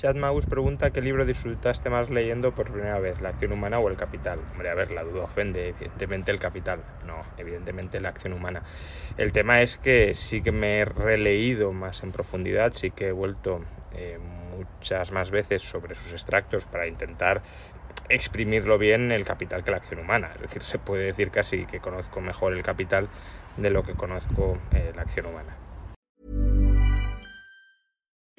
Shad Magus pregunta qué libro disfrutaste más leyendo por primera vez, La acción humana o El capital. Hombre, a ver, la duda ofende, evidentemente el capital. No, evidentemente la acción humana. El tema es que sí que me he releído más en profundidad, sí que he vuelto eh, muchas más veces sobre sus extractos para intentar exprimirlo bien el capital que la acción humana. Es decir, se puede decir casi que conozco mejor el capital de lo que conozco eh, la acción humana.